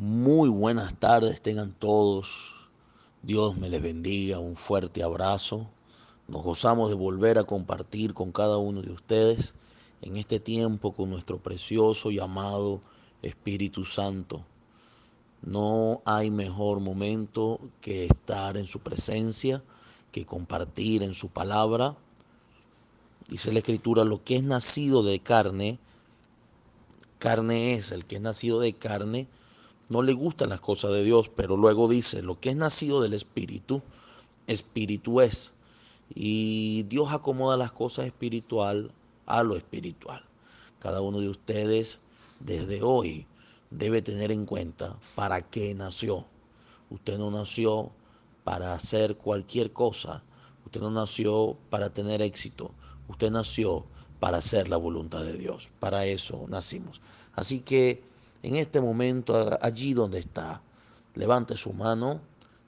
Muy buenas tardes, tengan todos. Dios me les bendiga, un fuerte abrazo. Nos gozamos de volver a compartir con cada uno de ustedes en este tiempo con nuestro precioso y amado Espíritu Santo. No hay mejor momento que estar en su presencia, que compartir en su palabra. Dice la Escritura, lo que es nacido de carne, carne es, el que es nacido de carne, no le gustan las cosas de Dios, pero luego dice, lo que es nacido del Espíritu, Espíritu es. Y Dios acomoda las cosas espiritual a lo espiritual. Cada uno de ustedes desde hoy debe tener en cuenta para qué nació. Usted no nació para hacer cualquier cosa. Usted no nació para tener éxito. Usted nació para hacer la voluntad de Dios. Para eso nacimos. Así que en este momento, allí donde está, levante su mano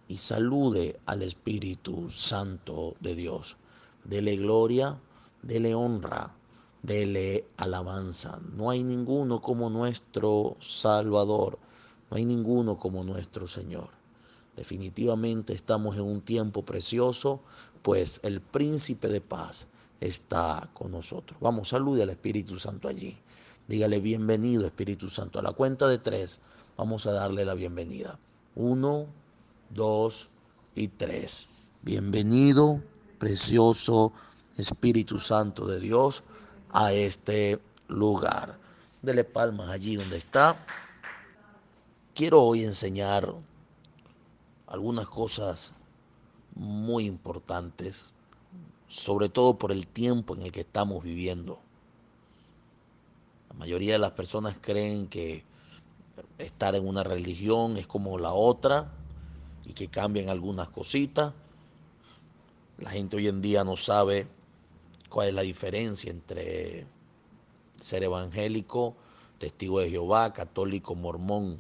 y salude al Espíritu Santo de Dios. Dele gloria, dele honra, dele alabanza. No hay ninguno como nuestro Salvador, no hay ninguno como nuestro Señor. Definitivamente estamos en un tiempo precioso, pues el príncipe de paz está con nosotros. Vamos, salude al Espíritu Santo allí. Dígale bienvenido Espíritu Santo. A la cuenta de tres vamos a darle la bienvenida. Uno, dos y tres. Bienvenido, precioso Espíritu Santo de Dios, a este lugar. Dele palmas allí donde está. Quiero hoy enseñar algunas cosas muy importantes, sobre todo por el tiempo en el que estamos viviendo. Mayoría de las personas creen que estar en una religión es como la otra y que cambian algunas cositas. La gente hoy en día no sabe cuál es la diferencia entre ser evangélico, testigo de Jehová, católico, mormón,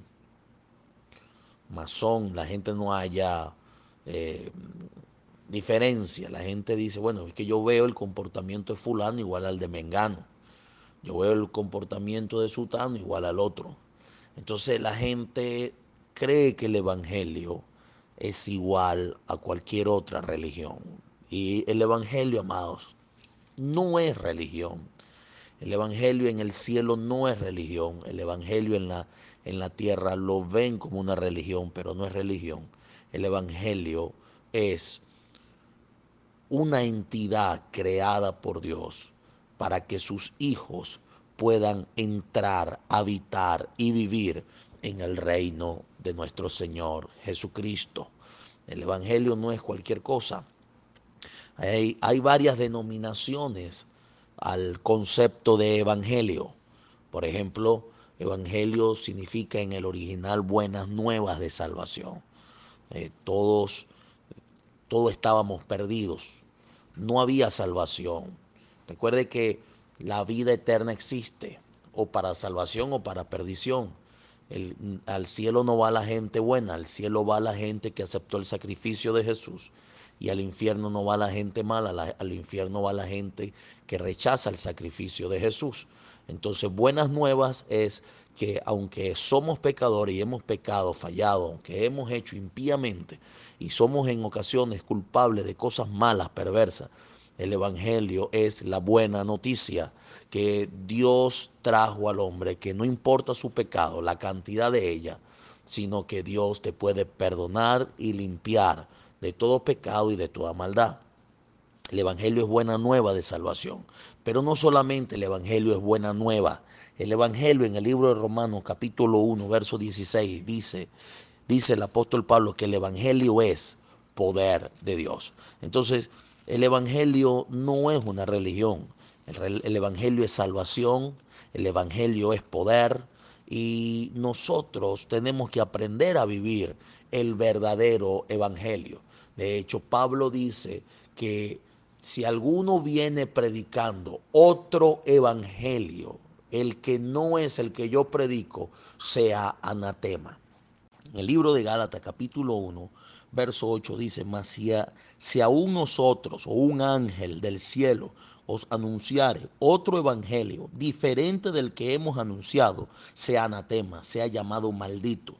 masón. La gente no haya eh, diferencia. La gente dice, bueno, es que yo veo el comportamiento de fulano igual al de Mengano. Yo veo el comportamiento de Sutano igual al otro. Entonces la gente cree que el Evangelio es igual a cualquier otra religión. Y el Evangelio, amados, no es religión. El Evangelio en el cielo no es religión. El Evangelio en la, en la tierra lo ven como una religión, pero no es religión. El Evangelio es una entidad creada por Dios para que sus hijos puedan entrar, habitar y vivir en el reino de nuestro Señor Jesucristo. El Evangelio no es cualquier cosa. Hay, varias denominaciones al concepto de Evangelio. Por ejemplo, Evangelio significa en el original buenas nuevas de salvación. Eh, todos, todos estábamos perdidos. No había salvación. Recuerde que la vida eterna existe, o para salvación o para perdición. al cielo no va la gente buena, al cielo va la gente que aceptó el sacrificio de Jesús. Y al infierno no va la gente mala, al infierno va la gente que rechaza el sacrificio de Jesús. Entonces, buenas nuevas es que aunque somos pecadores y hemos pecado, fallado, aunque hemos hecho impíamente y somos en ocasiones culpables de cosas malas, perversas, el Evangelio es la buena noticia que Dios trajo al hombre, que no importa su pecado, la cantidad de ella, sino que Dios te puede perdonar y limpiar de todo pecado y de toda maldad. El Evangelio es buena nueva de salvación, pero no solamente el Evangelio es buena nueva. El Evangelio en el libro de Romanos capítulo 1, verso 16 dice, dice el apóstol Pablo que el Evangelio es poder de Dios. Entonces, el Evangelio no es una religión. El, Evangelio es salvación, el Evangelio es poder y nosotros tenemos que aprender a vivir el verdadero Evangelio. De hecho, Pablo dice que si alguno viene predicando otro Evangelio, el que no es el que yo predico, sea anatema. En el libro de Gálatas capítulo 1, verso 8 dice, mas si, si aún nosotros o un ángel del cielo os anunciare otro evangelio diferente del que hemos anunciado, sea anatema, sea llamado maldito.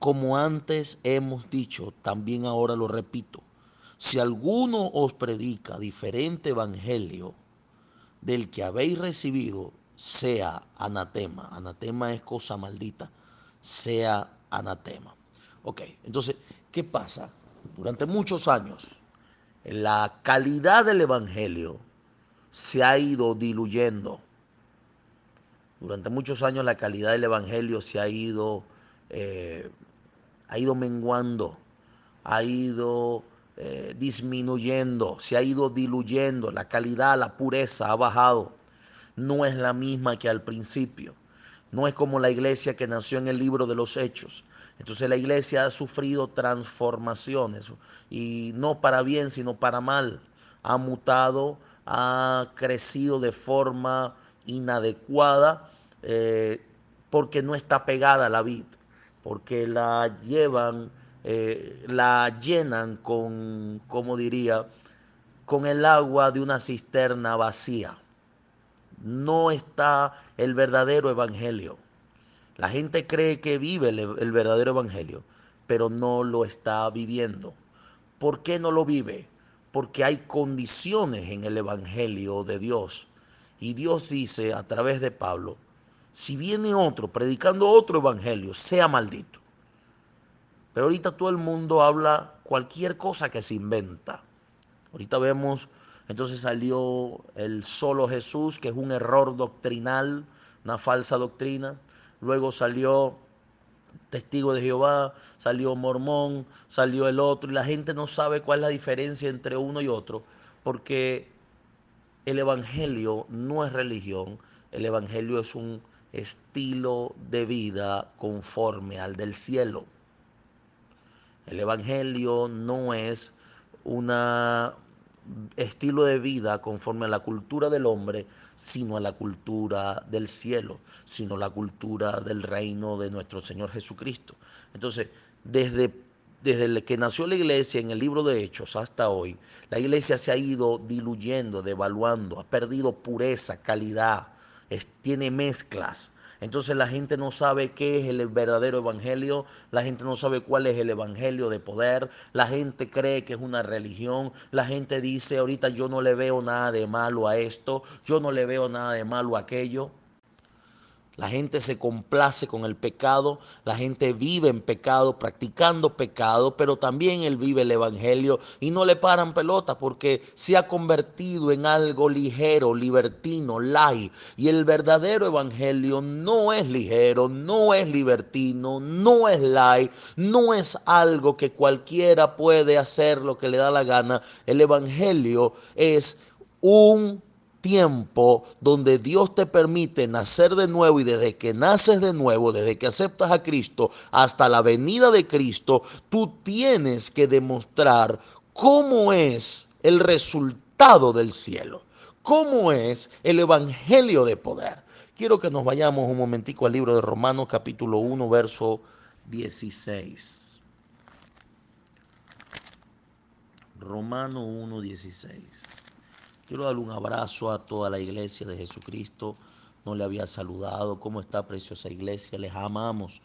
como antes hemos dicho, también ahora lo repito, si alguno os predica diferente evangelio del que habéis recibido, sea anatema. Anatema es cosa maldita, sea anatema. Ok, entonces, ¿qué pasa? Durante muchos años, la calidad del evangelio se ha ido diluyendo. Durante muchos años la calidad del evangelio se ha ido eh, ha ido menguando, ha ido eh, disminuyendo, se ha ido diluyendo, la calidad, la pureza ha bajado. No es la misma que al principio. No es como la iglesia que nació en el libro de los hechos. Entonces la iglesia ha sufrido transformaciones y no para bien, sino para mal. Ha mutado, ha crecido de forma inadecuada eh, porque no está pegada a la vida porque la llevan, eh, la llenan con, como diría, con el agua de una cisterna vacía. No está el verdadero evangelio. La gente cree que vive el, verdadero evangelio, pero no lo está viviendo. ¿Por qué no lo vive? Porque hay condiciones en el evangelio de Dios. Y Dios dice a través de Pablo, si viene otro predicando otro evangelio, sea maldito. Pero ahorita todo el mundo habla cualquier cosa que se inventa. Ahorita vemos, entonces salió el solo Jesús, que es un error doctrinal, una falsa doctrina. Luego salió testigo de Jehová, salió mormón, salió el otro, y la gente no sabe cuál es la diferencia entre uno y otro, porque el Evangelio no es religión, el Evangelio es un estilo de vida conforme al del cielo. El Evangelio no es un estilo de vida conforme a la cultura del hombre, sino a la cultura del cielo, sino la cultura del reino de nuestro Señor Jesucristo. Entonces, desde, desde que nació la iglesia en el libro de Hechos hasta hoy, la iglesia se ha ido diluyendo, devaluando, ha perdido pureza, calidad, tiene mezclas. Entonces la gente no sabe qué es el verdadero evangelio, la gente no sabe cuál es el evangelio de poder, la gente cree que es una religión, la gente dice ahorita yo no le veo nada de malo a esto, yo no le veo nada de malo a aquello. La gente se complace con el pecado, la gente vive en pecado, practicando pecado, pero también él vive el Evangelio y no le paran pelota porque se ha convertido en algo ligero, libertino, light. Y el verdadero Evangelio no es ligero, no es libertino, no es light, no es algo que cualquiera puede hacer lo que le da la gana. El Evangelio es un tiempo donde Dios te permite nacer de nuevo y desde que naces de nuevo, desde que aceptas a Cristo hasta la venida de Cristo, tú tienes que demostrar cómo es el resultado del cielo, cómo es el evangelio de poder. Quiero que nos vayamos un momentico al libro de Romanos capítulo 1, verso 16. Romano 1, 16. Quiero darle un abrazo a toda la iglesia de Jesucristo. No le había saludado. ¿Cómo está, preciosa iglesia? Les amamos.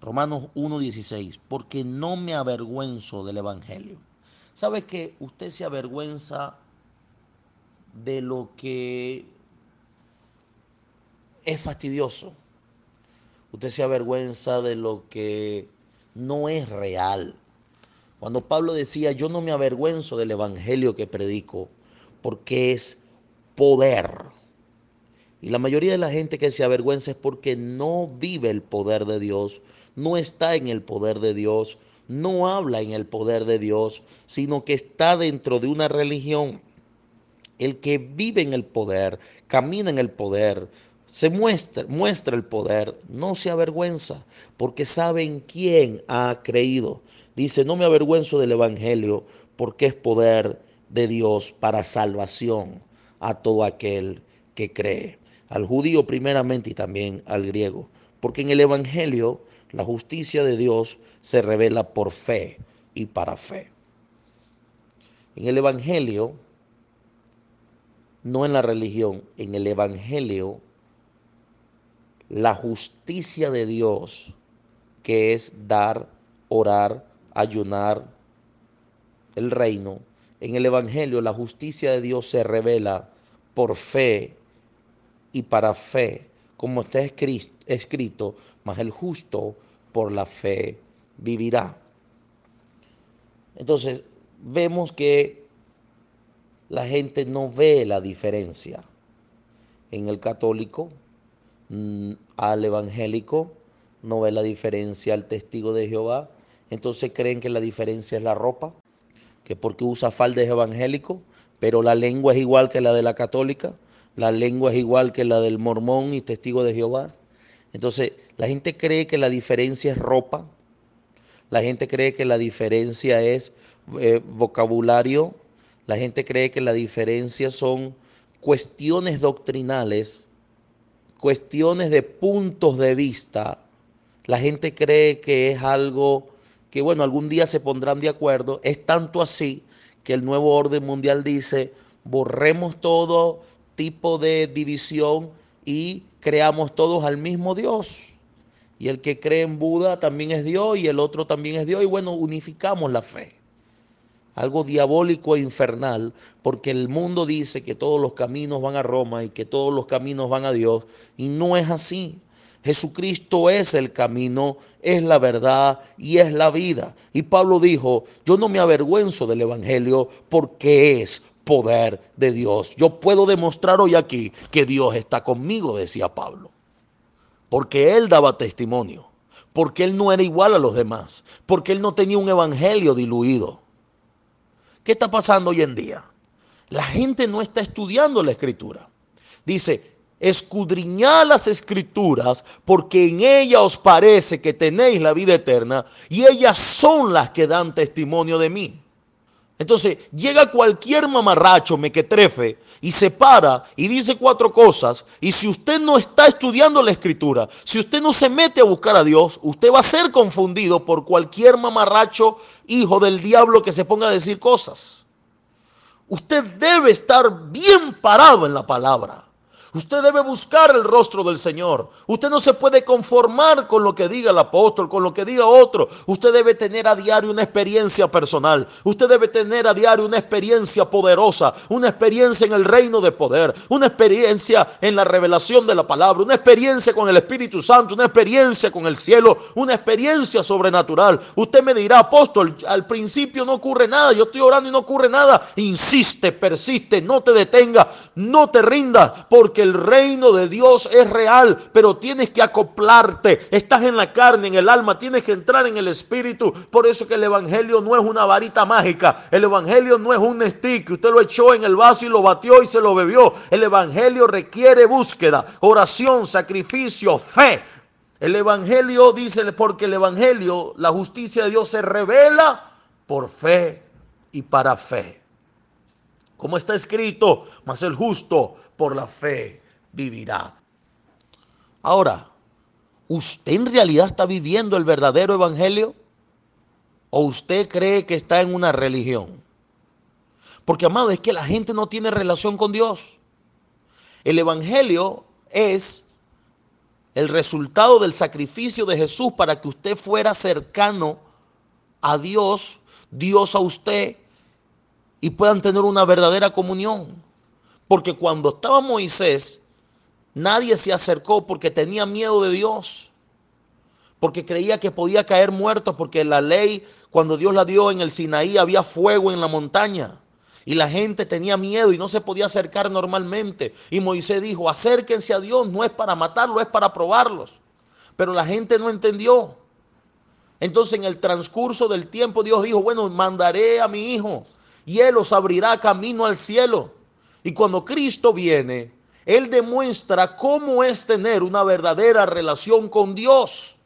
Romanos 1.16. Porque no me avergüenzo del Evangelio. ¿Sabe que usted se avergüenza de lo que es fastidioso? Usted se avergüenza de lo que no es real. Cuando Pablo decía, yo no me avergüenzo del Evangelio que predico, porque es poder. Y la mayoría de la gente que se avergüenza es porque no vive el poder de Dios, no está en el poder de Dios, no habla en el poder de Dios, sino que está dentro de una religión. El que vive en el poder, camina en el poder, se muestra, muestra el poder, no se avergüenza, porque sabe en quién ha creído. Dice, no me avergüenzo del Evangelio, porque es poder de Dios para salvación a todo aquel que cree, al judío primeramente y también al griego. Porque en el Evangelio la justicia de Dios se revela por fe y para fe. En el Evangelio, no en la religión, en el Evangelio, la justicia de Dios que es dar, orar, ayunar, el reino. En el Evangelio la justicia de Dios se revela por fe y para fe, como está escrito, mas el justo por la fe vivirá. Entonces, vemos que la gente no ve la diferencia en el católico mm, al evangélico, no ve la diferencia al testigo de Jehová, entonces creen que la diferencia es la ropa, que porque usa falda es evangélico, pero la lengua es igual que la de la católica, la lengua es igual que la del mormón y testigo de Jehová. Entonces, la gente cree que la diferencia es ropa, la gente cree que la diferencia es eh, vocabulario, la gente cree que la diferencia son cuestiones doctrinales, cuestiones de puntos de vista. La gente cree que es algo que, bueno, algún día se pondrán de acuerdo. Es tanto así que el nuevo orden mundial dice, borremos todo tipo de división y creamos todos al mismo Dios. Y el que cree en Buda también es Dios y el otro también es Dios. Y bueno, unificamos la fe. Algo diabólico e infernal, porque el mundo dice que todos los caminos van a Roma y que todos los caminos van a Dios. Y no es así. Jesucristo es el camino, es la verdad y es la vida. Y Pablo dijo, yo no me avergüenzo del Evangelio porque es poder de Dios. Yo puedo demostrar hoy aquí que Dios está conmigo, decía Pablo porque él daba testimonio, porque él no era igual a los demás, porque él no tenía un evangelio diluido. ¿Qué está pasando hoy en día? La gente no está estudiando la escritura. Dice, escudriñad las escrituras porque en ellas os parece que tenéis la vida eterna y ellas son las que dan testimonio de mí. Entonces llega cualquier mamarracho mequetrefe y se para y dice cuatro cosas. Y si usted no está estudiando la escritura, si usted no se mete a buscar a Dios, usted va a ser confundido por cualquier mamarracho hijo del diablo que se ponga a decir cosas. Usted debe estar bien parado en la palabra. Usted debe buscar el rostro del Señor. Usted no se puede conformar con lo que diga el apóstol, con lo que diga otro. Usted debe tener a diario una experiencia personal. Usted debe tener a diario una experiencia poderosa, una experiencia en el reino de poder, una experiencia en la revelación de la palabra, una experiencia con el Espíritu Santo, una experiencia con el cielo, una experiencia sobrenatural. Usted me dirá, apóstol, al principio no ocurre nada, yo estoy orando y no ocurre nada. Insiste, persiste, no te detenga, no te rindas, porque el reino de Dios es real, pero tienes que acoplarte. Estás en la carne, en el alma, tienes que entrar en el espíritu. Por eso que el evangelio no es una varita mágica. El evangelio no es un stick. Usted lo echó en el vaso y lo batió y se lo bebió. El evangelio requiere búsqueda, oración, sacrificio, fe. El evangelio dice, porque el evangelio, la justicia de Dios se revela por fe y para fe. Como está escrito, mas el justo por la fe vivirá. Ahora, ¿usted en realidad está viviendo el verdadero evangelio? ¿O usted cree que está en una religión? Porque, amado, es que la gente no tiene relación con Dios. El evangelio es el resultado del sacrificio de Jesús para que usted fuera cercano a Dios, Dios a usted, y puedan tener una verdadera comunión. Porque cuando estaba Moisés, nadie se acercó porque tenía miedo de Dios. Porque creía que podía caer muerto, porque la ley, cuando Dios la dio en el Sinaí, había fuego en la montaña. Y la gente tenía miedo y no se podía acercar normalmente. Y Moisés dijo, acérquense a Dios, no es para matarlo, es para probarlos. Pero la gente no entendió. Entonces en el transcurso del tiempo Dios dijo, bueno, mandaré a mi hijo y Él os abrirá camino al cielo. Y cuando Cristo viene, Él demuestra cómo es tener una verdadera relación con Dios.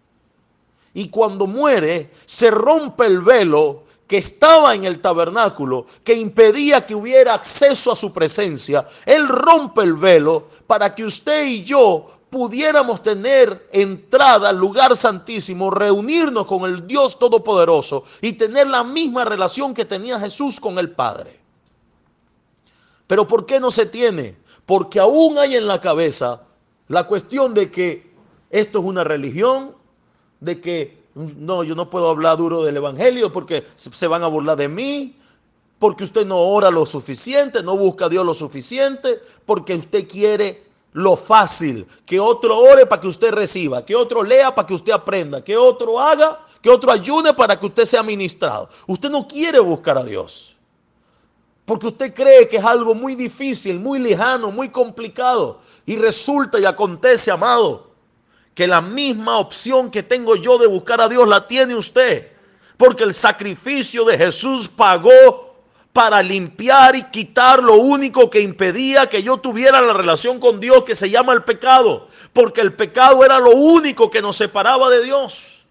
Y cuando muere, se rompe el velo que estaba en el tabernáculo, que impedía que hubiera acceso a su presencia. Él rompe el velo para que usted y yo pudiéramos tener entrada al lugar santísimo, reunirnos con el Dios Todopoderoso y tener la misma relación que tenía Jesús con el Padre. Pero ¿por qué no se tiene? Porque aún hay en la cabeza la cuestión de que esto es una religión, de que no, yo no puedo hablar duro del Evangelio porque se van a burlar de mí, porque usted no ora lo suficiente, no busca a Dios lo suficiente, porque usted quiere lo fácil, que otro ore para que usted reciba, que otro lea para que usted aprenda, que otro haga, que otro ayude para que usted sea ministrado. Usted no quiere buscar a Dios. Porque usted cree que es algo muy difícil, muy lejano, muy complicado. Y resulta y acontece, amado, que la misma opción que tengo yo de buscar a Dios la tiene usted. Porque el sacrificio de Jesús pagó para limpiar y quitar lo único que impedía que yo tuviera la relación con Dios que se llama el pecado, porque el pecado era lo único que nos separaba de Dios.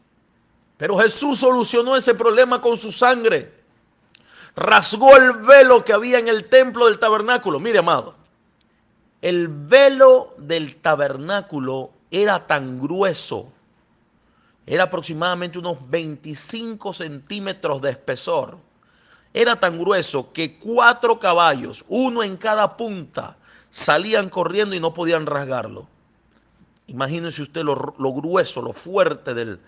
Pero Jesús solucionó ese problema con su sangre. Rasgó el velo que había en el templo del tabernáculo. Mire, amado, el velo del tabernáculo era tan grueso, era aproximadamente unos 25 centímetros de espesor era tan grueso que cuatro caballos, uno en cada punta, salían corriendo y no podían rasgarlo. Imagínense usted lo, grueso, lo fuerte del,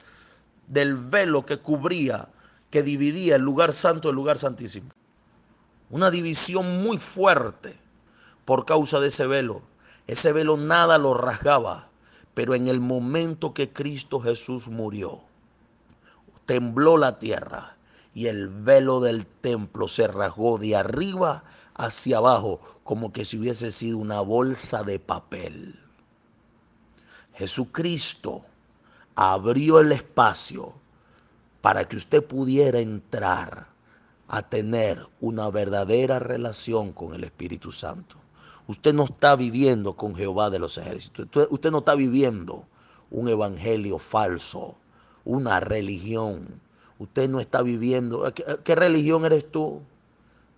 del velo que cubría, que dividía el lugar santo del lugar santísimo. Una división muy fuerte por causa de ese velo. Ese velo nada lo rasgaba, pero en el momento que Cristo Jesús murió, tembló la tierra y el velo del templo se rasgó de arriba hacia abajo como que si hubiese sido una bolsa de papel. Jesucristo abrió el espacio para que usted pudiera entrar a tener una verdadera relación con el Espíritu Santo. Usted no está viviendo con Jehová de los ejércitos. Usted no está viviendo un evangelio falso, una religión Usted no está viviendo. ¿Qué, religión eres tú?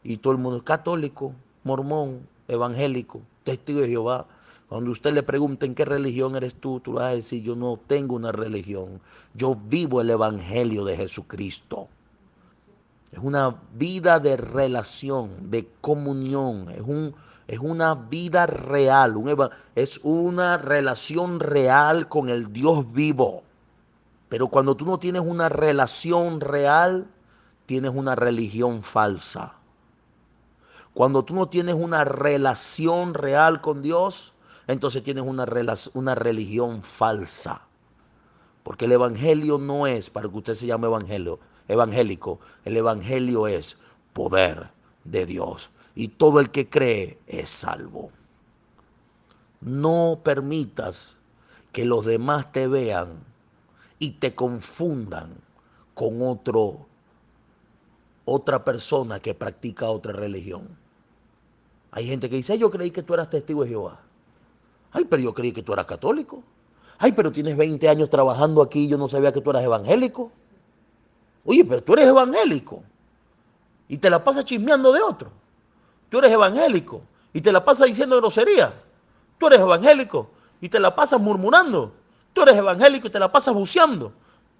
Y todo el mundo es católico, mormón, evangélico, testigo de Jehová. Cuando usted le pregunte en qué religión eres tú, tú vas a decir, yo no tengo una religión. Yo vivo el evangelio de Jesucristo. Es una vida de relación, de comunión. Es, un, es una vida real. es una relación real con el Dios vivo. Pero cuando tú no tienes una relación real, tienes una religión falsa. Cuando tú no tienes una relación real con Dios, entonces tienes una, una religión falsa. Porque el evangelio no es para que usted se llame evangelio, evangélico. El evangelio es poder de Dios. Y todo el que cree es salvo. No permitas que los demás te vean y te confundan con otro otra persona que practica otra religión. Hay gente que dice, yo creí que tú eras testigo de Jehová. Ay, pero yo creí que tú eras católico. Ay, pero tienes 20 años trabajando aquí y yo no sabía que tú eras evangélico. Oye, pero tú eres evangélico y te la pasas chismeando de otro. Tú eres evangélico y te la pasas diciendo grosería. Tú eres evangélico y te la pasas murmurando. Tú eres evangélico y te la pasas buceando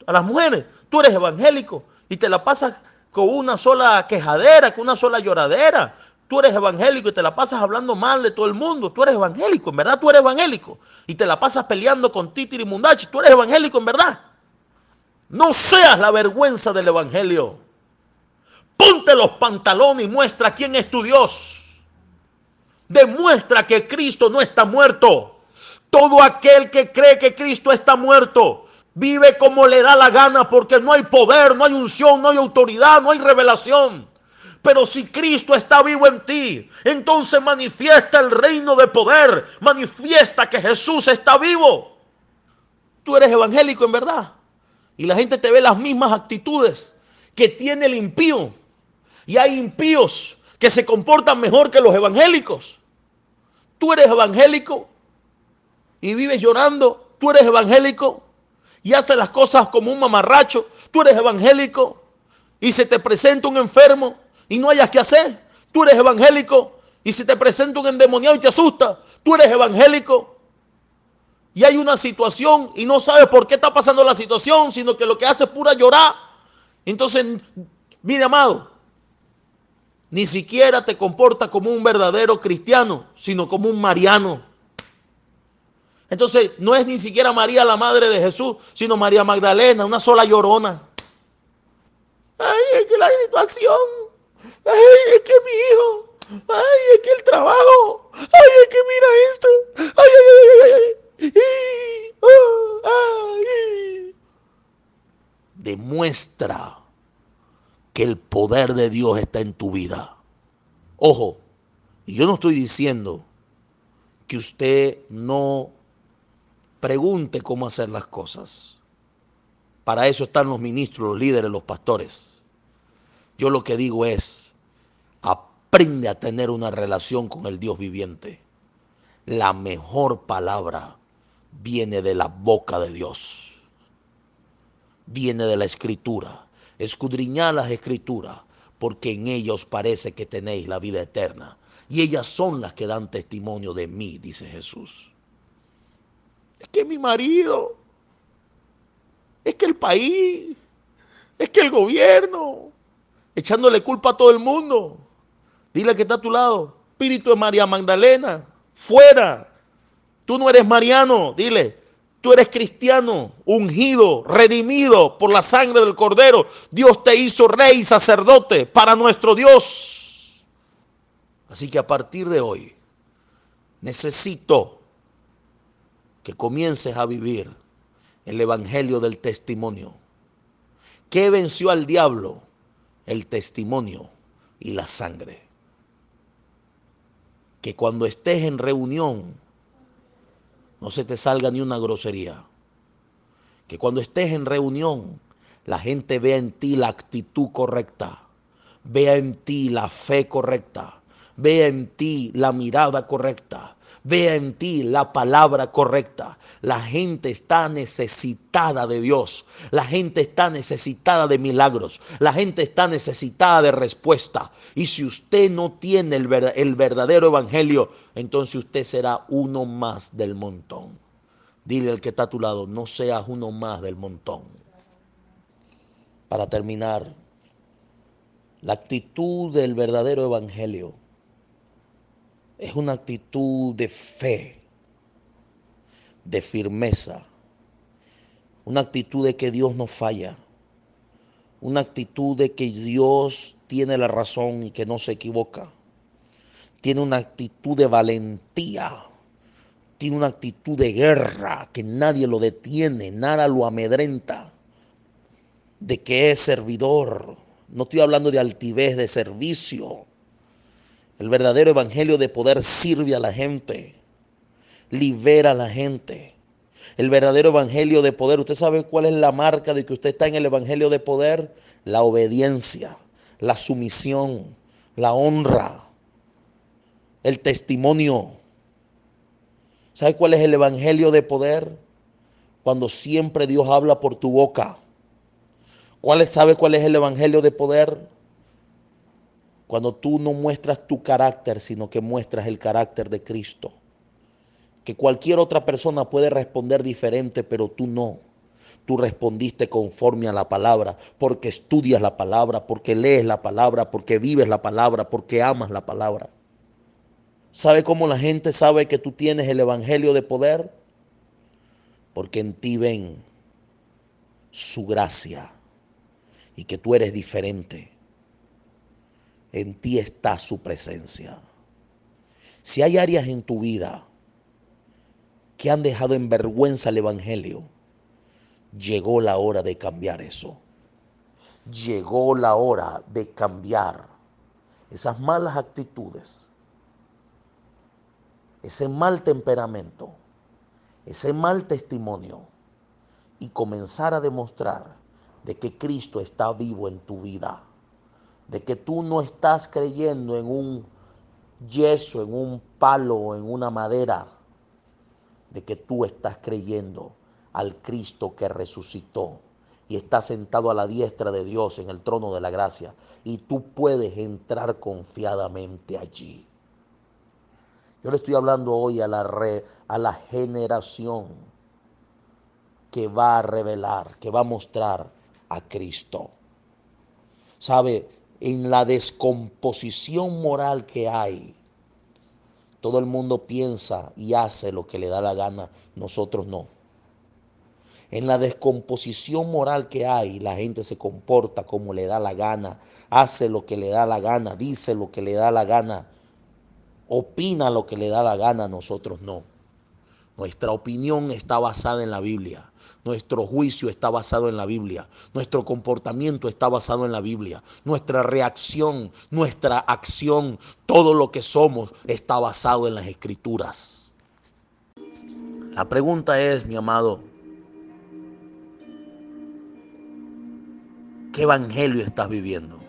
a las mujeres. Tú eres evangélico y te la pasas con una sola quejadera, con una sola lloradera. Tú eres evangélico y te la pasas hablando mal de todo el mundo. Tú eres evangélico, en verdad tú eres evangélico. Y te la pasas peleando con Titi y Mundachi. Tú eres evangélico, en verdad. No seas la vergüenza del evangelio. Ponte los pantalones y muestra quién es tu Dios. Demuestra que Cristo no está muerto. Todo aquel que cree que Cristo está muerto vive como le da la gana porque no hay poder, no hay unción, no hay autoridad, no hay revelación. Pero si Cristo está vivo en ti, entonces manifiesta el reino de poder, manifiesta que Jesús está vivo. Tú eres evangélico en verdad. Y la gente te ve las mismas actitudes que tiene el impío. Y hay impíos que se comportan mejor que los evangélicos. Tú eres evangélico y vives llorando, tú eres evangélico y haces las cosas como un mamarracho, tú eres evangélico y se te presenta un enfermo y no hayas que hacer, tú eres evangélico y se te presenta un endemoniado y te asusta, tú eres evangélico y hay una situación y no sabes por qué está pasando la situación, sino que lo que hace es pura llorar. Entonces, mire amado, ni siquiera te comporta como un verdadero cristiano, sino como un mariano. Entonces no es ni siquiera María la madre de Jesús, sino María Magdalena, una sola llorona. Ay, es que la situación. Ay, es que mi hijo. Ay, es que el trabajo. Ay, es que mira esto. Ay, ay, ay, ay. Oh, ay. Demuestra que el poder de Dios está en tu vida. Ojo, y yo no estoy diciendo que usted no pregunte cómo hacer las cosas. Para eso están los ministros, los líderes, los pastores. Yo lo que digo es, aprende a tener una relación con el Dios viviente. La mejor palabra viene de la boca de Dios. Viene de la escritura. Escudriñad las escrituras, porque en ellas parece que tenéis la vida eterna. Y ellas son las que dan testimonio de mí, dice Jesús. Es que mi marido, es que el país, es que el gobierno, echándole culpa a todo el mundo. Dile que está a tu lado, espíritu de María Magdalena, fuera. Tú no eres mariano, dile, tú eres cristiano, ungido, redimido por la sangre del cordero. Dios te hizo rey y sacerdote para nuestro Dios. Así que a partir de hoy necesito que comiences a vivir el evangelio del testimonio. ¿Qué venció al diablo? El testimonio y la sangre. Que cuando estés en reunión no se te salga ni una grosería. Que cuando estés en reunión la gente vea en ti la actitud correcta, vea en ti la fe correcta, vea en ti la mirada correcta, vea en ti la palabra correcta. La gente está necesitada de Dios. La gente está necesitada de milagros. La gente está necesitada de respuesta. Y si usted no tiene el, verdadero evangelio, entonces usted será uno más del montón. Dile al que está a tu lado, no seas uno más del montón. Para terminar, la actitud del verdadero evangelio es una actitud de fe, de firmeza, una actitud de que Dios no falla, una actitud de que Dios tiene la razón y que no se equivoca, tiene una actitud de valentía, tiene una actitud de guerra, que nadie lo detiene, nada lo amedrenta, de que es servidor, no estoy hablando de altivez de servicio, el verdadero evangelio de poder sirve a la gente, libera a la gente. El verdadero evangelio de poder, ¿usted sabe cuál es la marca de que usted está en el evangelio de poder? La obediencia, la sumisión, la honra, el testimonio. ¿Sabe cuál es el evangelio de poder? Cuando siempre Dios habla por tu boca. ¿Cuál, ¿Sabe cuál es el evangelio de poder? Cuando tú no muestras tu carácter, sino que muestras el carácter de Cristo. Que cualquier otra persona puede responder diferente, pero tú no. Tú respondiste conforme a la palabra, porque estudias la palabra, porque lees la palabra, porque vives la palabra, porque amas la palabra. ¿Sabe cómo la gente sabe que tú tienes el evangelio de poder? Porque en ti ven su gracia y que tú eres diferente en ti está su presencia. Si hay áreas en tu vida que han dejado en vergüenza el Evangelio, llegó la hora de cambiar eso. Llegó la hora de cambiar esas malas actitudes, ese mal temperamento, ese mal testimonio y comenzar a demostrar de que Cristo está vivo en tu vida de que tú no estás creyendo en un yeso, en un palo, en una madera, de que tú estás creyendo al Cristo que resucitó y está sentado a la diestra de Dios en el trono de la gracia y tú puedes entrar confiadamente allí. Yo le estoy hablando hoy a la, a la generación que va a revelar, que va a mostrar a Cristo. ¿Sabe? En la descomposición moral que hay, Todo el mundo piensa y hace lo que le da la gana, nosotros no. En la descomposición moral que hay, la gente se comporta como le da la gana, hace lo que le da la gana, dice lo que le da la gana, opina lo que le da la gana, nosotros no. Nuestra opinión está basada en la Biblia. Nuestro juicio está basado en la Biblia. Nuestro comportamiento está basado en la Biblia. Nuestra reacción, nuestra acción, todo lo que somos está basado en las escrituras. La pregunta es, mi amado, ¿qué evangelio estás viviendo?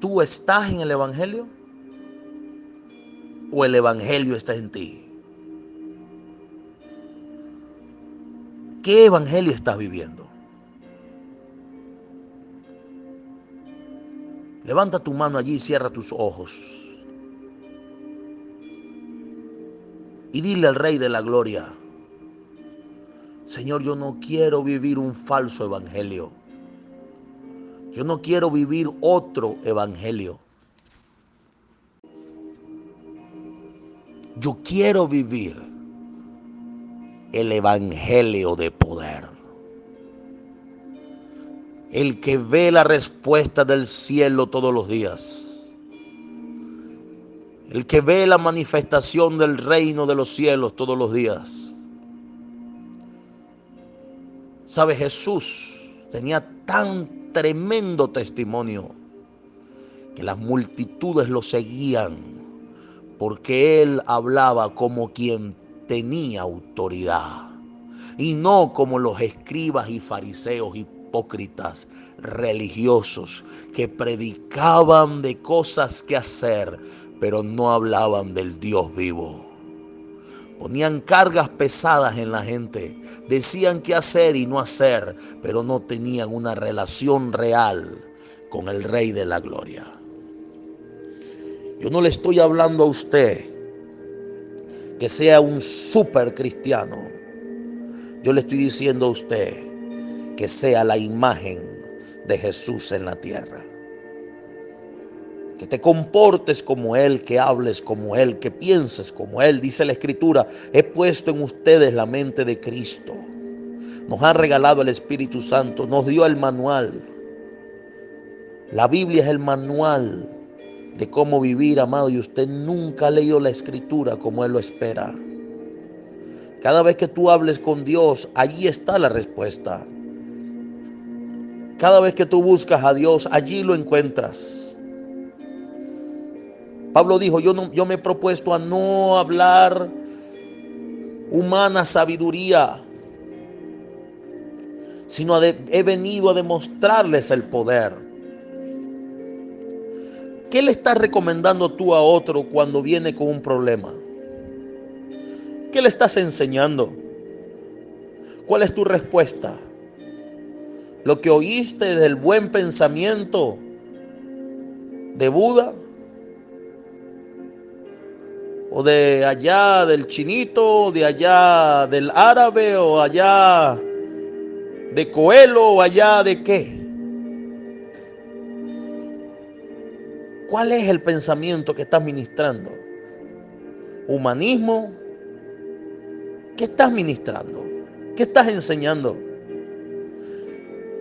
¿Tú estás en el evangelio? ¿O el evangelio está en ti? ¿Qué evangelio estás viviendo? Levanta tu mano allí y cierra tus ojos. Y dile al Rey de la Gloria, Señor, yo no quiero vivir un falso evangelio. Yo no quiero vivir otro evangelio. Yo quiero vivir el Evangelio de poder. El que ve la respuesta del cielo todos los días. El que ve la manifestación del reino de los cielos todos los días. Sabe, Jesús tenía tan tremendo testimonio que las multitudes lo seguían porque él hablaba como quien tenía autoridad y no como los escribas y fariseos hipócritas religiosos que predicaban de cosas que hacer, pero no hablaban del Dios vivo. Ponían cargas pesadas en la gente, decían qué hacer y no hacer, pero no tenían una relación real con el Rey de la Gloria. Yo no le estoy hablando a usted que sea un super cristiano. Yo le estoy diciendo a usted que sea la imagen de Jesús en la tierra. Que te comportes como Él, que hables como Él, que pienses como Él. Dice la Escritura, he puesto en ustedes la mente de Cristo. Nos ha regalado el Espíritu Santo, nos dio el manual. La Biblia es el manual de cómo vivir, amado, y usted nunca ha leído la escritura como Él lo espera. Cada vez que tú hables con Dios, allí está la respuesta. Cada vez que tú buscas a Dios, allí lo encuentras. Pablo dijo, yo, no, yo me he propuesto a no hablar humana sabiduría, sino he venido a demostrarles el poder. ¿Qué le estás recomendando tú a otro cuando viene con un problema? ¿Qué le estás enseñando? ¿Cuál es tu respuesta? ¿Lo que oíste del buen pensamiento de Buda? ¿O de allá del chinito, de allá del árabe, o allá de Coelho, o allá de qué? ¿Cuál es el pensamiento que estás ministrando? ¿Humanismo? ¿Qué estás ministrando? ¿Qué estás enseñando?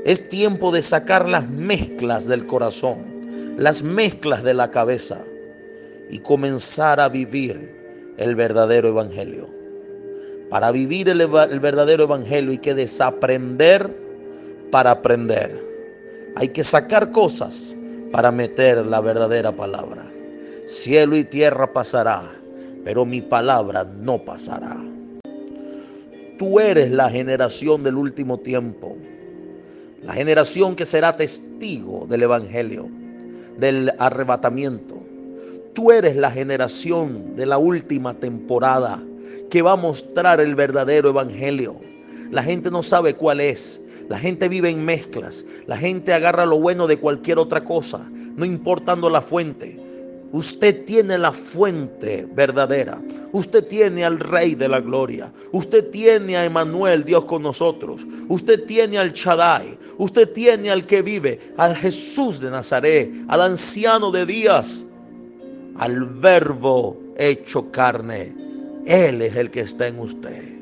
Es tiempo de sacar las mezclas del corazón, las mezclas de la cabeza y comenzar a vivir el verdadero evangelio. Para vivir el, verdadero evangelio hay que desaprender para aprender. Hay que sacar cosas para meter la verdadera palabra. Cielo y tierra pasará, pero mi palabra no pasará. Tú eres la generación del último tiempo, la generación que será testigo del Evangelio, del arrebatamiento. Tú eres la generación de la última temporada que va a mostrar el verdadero Evangelio. La gente no sabe cuál es, la gente vive en mezclas. La gente agarra lo bueno de cualquier otra cosa, no importando la fuente. Usted tiene la fuente verdadera. Usted tiene al Rey de la Gloria. Usted tiene a Emanuel, Dios con nosotros. Usted tiene al Shaddai. Usted tiene al que vive, al Jesús de Nazaret, al anciano de días, al Verbo hecho carne. Él es el que está en usted.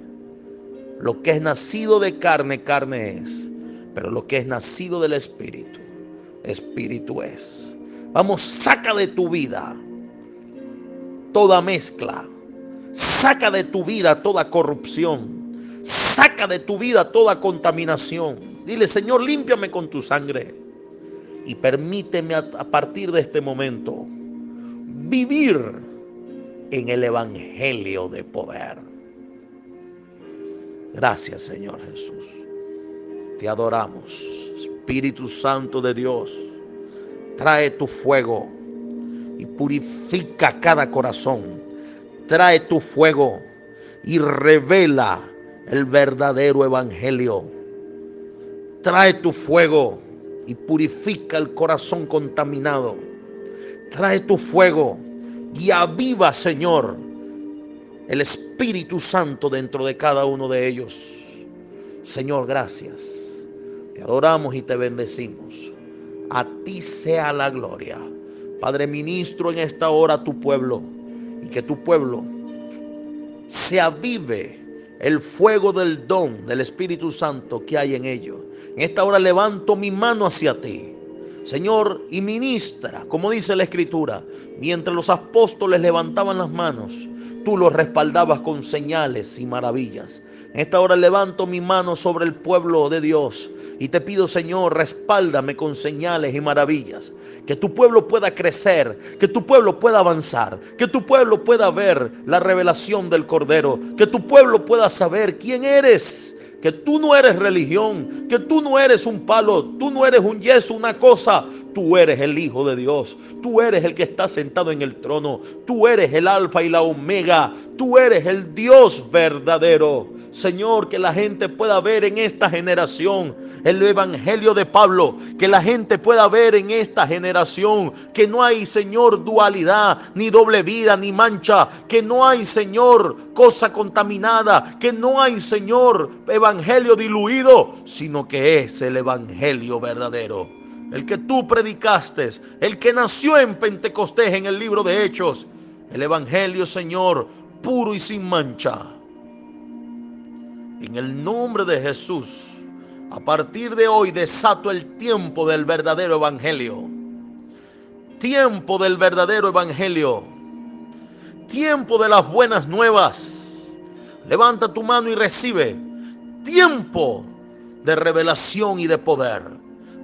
Lo que es nacido de carne, carne es. Pero lo que es nacido del Espíritu, Espíritu es. Vamos, saca de tu vida toda mezcla. Saca de tu vida toda corrupción. Saca de tu vida toda contaminación. Dile, Señor, límpiame con tu sangre. Y permíteme a, partir de este momento vivir en el Evangelio de poder. Gracias, Señor Jesús. Te adoramos. Espíritu Santo de Dios trae tu fuego y purifica cada corazón. Trae tu fuego y revela el verdadero evangelio. Trae tu fuego y purifica el corazón contaminado. Trae tu fuego y aviva, Señor, el Espíritu Santo dentro de cada uno de ellos. Señor, gracias. Te adoramos y te bendecimos. A ti sea la gloria. Padre, ministro en esta hora tu pueblo y que tu pueblo se avive el fuego del don del Espíritu Santo que hay en ellos. En esta hora levanto mi mano hacia ti. Señor, y ministra, como dice la Escritura, mientras los apóstoles levantaban las manos, tú los respaldabas con señales y maravillas. En esta hora levanto mi mano sobre el pueblo de Dios y te pido, Señor, respáldame con señales y maravillas. Que tu pueblo pueda crecer, que tu pueblo pueda avanzar, que tu pueblo pueda ver la revelación del Cordero, que tu pueblo pueda saber quién eres que tú no eres religión, que tú no eres un palo, tú no eres un yeso, una cosa, tú eres el Hijo de Dios, tú eres el que está sentado en el trono, tú eres el alfa y la omega, tú eres el Dios verdadero. Señor, que la gente pueda ver en esta generación el Evangelio de Pablo, que la gente pueda ver en esta generación que no hay, Señor, dualidad, ni doble vida, ni mancha, que no hay, Señor, cosa contaminada, que no hay, Señor, Evangelio diluido, sino que es el Evangelio verdadero. El que tú predicaste, el que nació en Pentecostés en el libro de Hechos, el Evangelio, Señor, puro y sin mancha. En el nombre de Jesús, a partir de hoy desato el tiempo del verdadero evangelio. Tiempo del verdadero evangelio. Tiempo de las buenas nuevas. Levanta tu mano y recibe. Tiempo de revelación y de poder.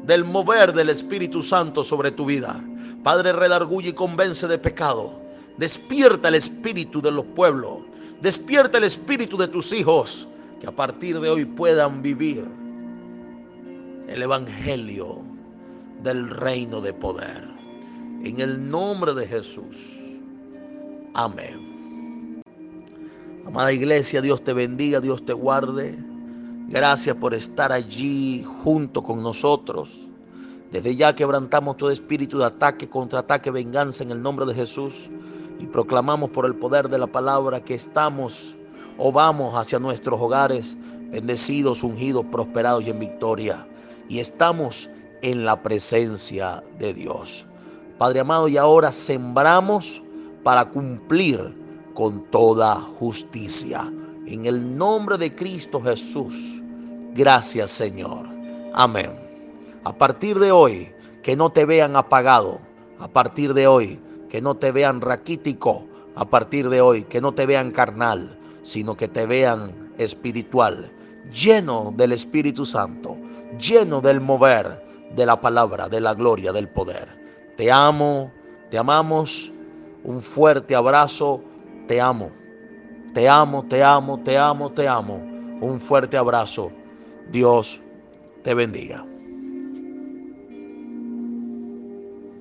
Del mover del Espíritu Santo sobre tu vida. Padre, redarguye y convence de pecado. Despierta el espíritu de los pueblos. Despierta el espíritu de tus hijos que a partir de hoy puedan vivir el Evangelio del reino de poder. En el nombre de Jesús. Amén. Amada iglesia, Dios te bendiga, Dios te guarde. Gracias por estar allí junto con nosotros. Desde ya quebrantamos todo espíritu de ataque, contraataque, venganza en el nombre de Jesús y proclamamos por el poder de la palabra que estamos o vamos hacia nuestros hogares bendecidos, ungidos, prosperados y en victoria. Y estamos en la presencia de Dios. Padre amado, y ahora sembramos para cumplir con toda justicia. En el nombre de Cristo Jesús. Gracias Señor. Amén. A partir de hoy, que no te vean apagado. A partir de hoy, que no te vean raquítico. A partir de hoy, que no te vean carnal sino que te vean espiritual, lleno del Espíritu Santo, lleno del mover de la palabra, de la gloria, del poder. Te amo, te amamos, un fuerte abrazo, te amo, te amo, te amo, te amo, te amo, un fuerte abrazo. Dios te bendiga.